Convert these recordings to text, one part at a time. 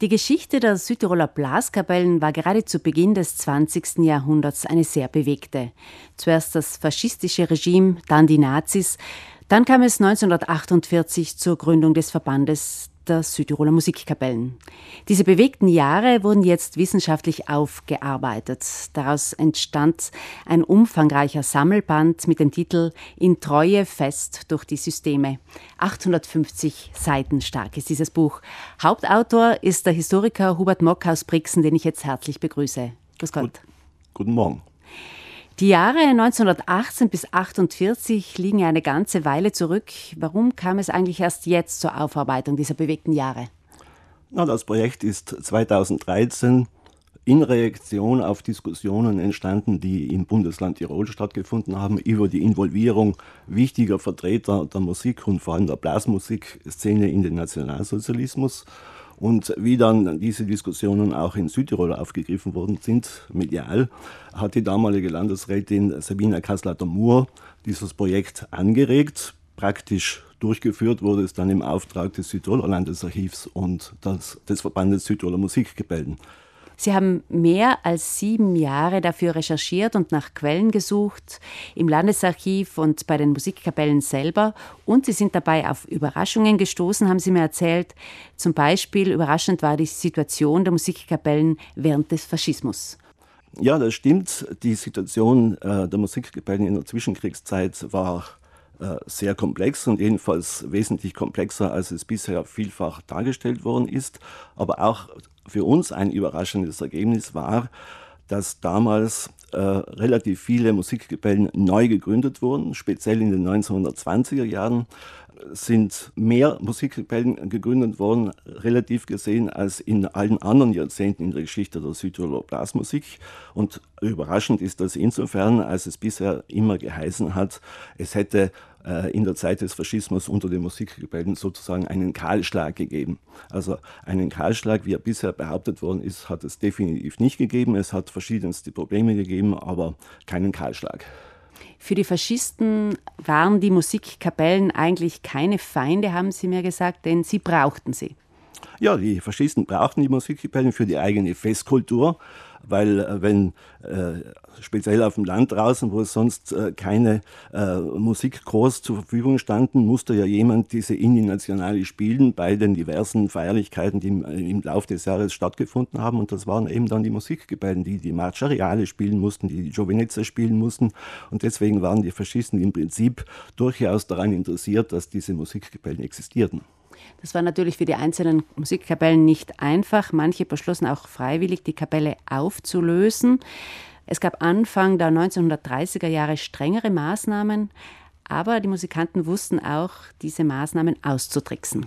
Die Geschichte der Südtiroler Blaskapellen war gerade zu Beginn des 20. Jahrhunderts eine sehr bewegte. Zuerst das faschistische Regime, dann die Nazis, dann kam es 1948 zur Gründung des Verbandes der Südtiroler Musikkapellen. Diese bewegten Jahre wurden jetzt wissenschaftlich aufgearbeitet. Daraus entstand ein umfangreicher Sammelband mit dem Titel In Treue fest durch die Systeme. 850 Seiten stark ist dieses Buch. Hauptautor ist der Historiker Hubert Mock aus Brixen, den ich jetzt herzlich begrüße. Grüß Gott. Gut, guten Morgen. Die Jahre 1918 bis 1948 liegen eine ganze Weile zurück. Warum kam es eigentlich erst jetzt zur Aufarbeitung dieser bewegten Jahre? Na, das Projekt ist 2013 in Reaktion auf Diskussionen entstanden, die im Bundesland Tirol stattgefunden haben, über die Involvierung wichtiger Vertreter der Musik und vor allem der Blasmusikszene in den Nationalsozialismus. Und wie dann diese Diskussionen auch in Südtirol aufgegriffen worden sind, medial, hat die damalige Landesrätin Sabina Kasslater-Mohr dieses Projekt angeregt. Praktisch durchgeführt wurde es dann im Auftrag des Südtiroler Landesarchivs und des, des Verbandes Südtiroler Musikgebälden. Sie haben mehr als sieben Jahre dafür recherchiert und nach Quellen gesucht, im Landesarchiv und bei den Musikkapellen selber. Und Sie sind dabei auf Überraschungen gestoßen, haben Sie mir erzählt. Zum Beispiel überraschend war die Situation der Musikkapellen während des Faschismus. Ja, das stimmt. Die Situation äh, der Musikkapellen in der Zwischenkriegszeit war sehr komplex und jedenfalls wesentlich komplexer, als es bisher vielfach dargestellt worden ist. Aber auch für uns ein überraschendes Ergebnis war, dass damals äh, relativ viele Musikkapellen neu gegründet wurden. Speziell in den 1920er Jahren sind mehr Musikkapellen gegründet worden, relativ gesehen, als in allen anderen Jahrzehnten in der Geschichte der Südtiroler Blasmusik. Und überraschend ist das insofern, als es bisher immer geheißen hat, es hätte äh, in der Zeit des Faschismus unter den Musikgebäuden sozusagen einen Kahlschlag gegeben. Also einen Kahlschlag, wie er bisher behauptet worden ist, hat es definitiv nicht gegeben. Es hat verschiedenste Probleme gegeben, aber keinen Kahlschlag. Für die Faschisten waren die Musikkapellen eigentlich keine Feinde, haben Sie mir gesagt, denn sie brauchten sie. Ja, die Faschisten brauchten die Musikkapellen für die eigene Festkultur weil äh, wenn äh, speziell auf dem Land draußen, wo sonst äh, keine äh, Musikchors zur Verfügung standen, musste ja jemand diese Inni Nationale spielen bei den diversen Feierlichkeiten, die im, im Laufe des Jahres stattgefunden haben. Und das waren eben dann die Musikgebäuden, die die Marciariale spielen mussten, die die Giovinezza spielen mussten. Und deswegen waren die Faschisten im Prinzip durchaus daran interessiert, dass diese Musikgebäuden existierten. Das war natürlich für die einzelnen Musikkapellen nicht einfach. Manche beschlossen auch freiwillig, die Kapelle aufzulösen. Es gab Anfang der 1930er Jahre strengere Maßnahmen, aber die Musikanten wussten auch, diese Maßnahmen auszutricksen.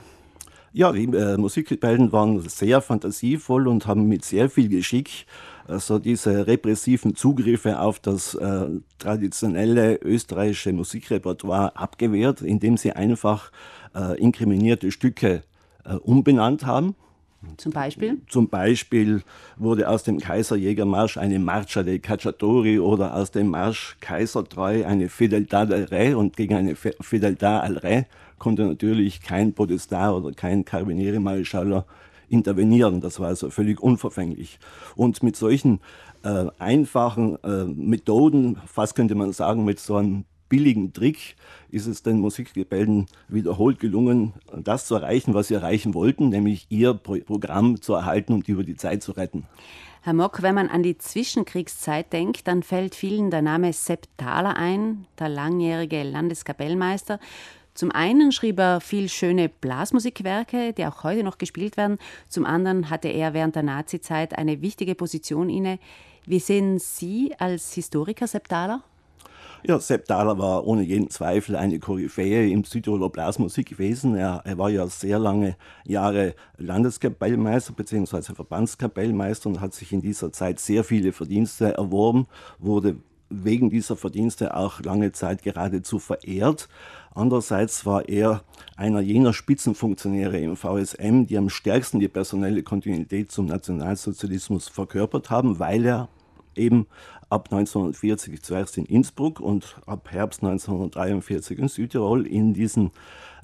Ja, die äh, Musikkapellen waren sehr fantasievoll und haben mit sehr viel Geschick also diese repressiven Zugriffe auf das äh, traditionelle österreichische Musikrepertoire abgewehrt, indem sie einfach äh, inkriminierte Stücke äh, umbenannt haben. Zum Beispiel? Zum Beispiel wurde aus dem Kaiserjägermarsch eine Marcia dei Cacciatori oder aus dem Marsch Kaisertreu eine Fedeltà del Re und gegen eine Fedeltà al Re konnte natürlich kein Podestar oder kein Carabinieri Mareschaller intervenieren. Das war also völlig unverfänglich. Und mit solchen äh, einfachen äh, Methoden, fast könnte man sagen, mit so einem billigen Trick ist es den Musikgebälden wiederholt gelungen, das zu erreichen, was sie erreichen wollten, nämlich ihr Programm zu erhalten und über die Zeit zu retten. Herr Mock, wenn man an die Zwischenkriegszeit denkt, dann fällt vielen der Name Sepp Thaler ein, der langjährige Landeskapellmeister. Zum einen schrieb er viel schöne Blasmusikwerke, die auch heute noch gespielt werden. Zum anderen hatte er während der Nazizeit eine wichtige Position inne. Wie sehen Sie als Historiker Sepp Thaler? Ja, Sepp Dahler war ohne jeden Zweifel eine Koryphäe im Südtiroler Blasmusikwesen. Er, er war ja sehr lange Jahre Landeskapellmeister bzw. Verbandskapellmeister und hat sich in dieser Zeit sehr viele Verdienste erworben, wurde wegen dieser Verdienste auch lange Zeit geradezu verehrt. Andererseits war er einer jener Spitzenfunktionäre im VSM, die am stärksten die personelle Kontinuität zum Nationalsozialismus verkörpert haben, weil er eben ab 1940 zuerst in Innsbruck und ab Herbst 1943 in Südtirol in diesen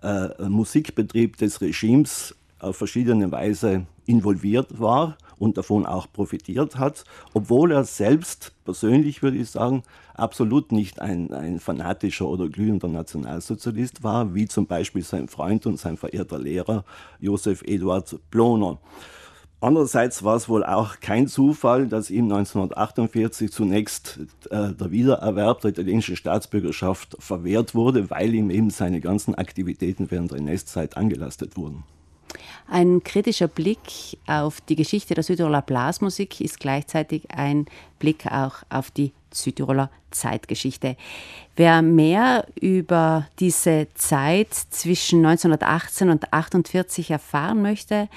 äh, Musikbetrieb des Regimes auf verschiedene Weise involviert war und davon auch profitiert hat, obwohl er selbst persönlich, würde ich sagen, absolut nicht ein, ein fanatischer oder glühender Nationalsozialist war, wie zum Beispiel sein Freund und sein verehrter Lehrer Josef Eduard Ploner. Andererseits war es wohl auch kein Zufall, dass ihm 1948 zunächst äh, der Wiedererwerb der italienischen Staatsbürgerschaft verwehrt wurde, weil ihm eben seine ganzen Aktivitäten während der NS-Zeit angelastet wurden. Ein kritischer Blick auf die Geschichte der Südtiroler Blasmusik ist gleichzeitig ein Blick auch auf die Südtiroler Zeitgeschichte. Wer mehr über diese Zeit zwischen 1918 und 1948 erfahren möchte,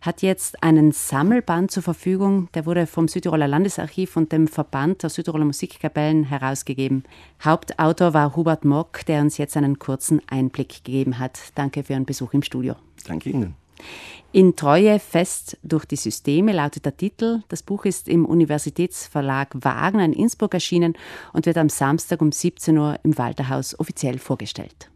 hat jetzt einen Sammelband zur Verfügung. Der wurde vom Südtiroler Landesarchiv und dem Verband der Südtiroler Musikkapellen herausgegeben. Hauptautor war Hubert Mock, der uns jetzt einen kurzen Einblick gegeben hat. Danke für Ihren Besuch im Studio. Danke Ihnen. In Treue fest durch die Systeme lautet der Titel. Das Buch ist im Universitätsverlag Wagner in Innsbruck erschienen und wird am Samstag um 17 Uhr im Walterhaus offiziell vorgestellt.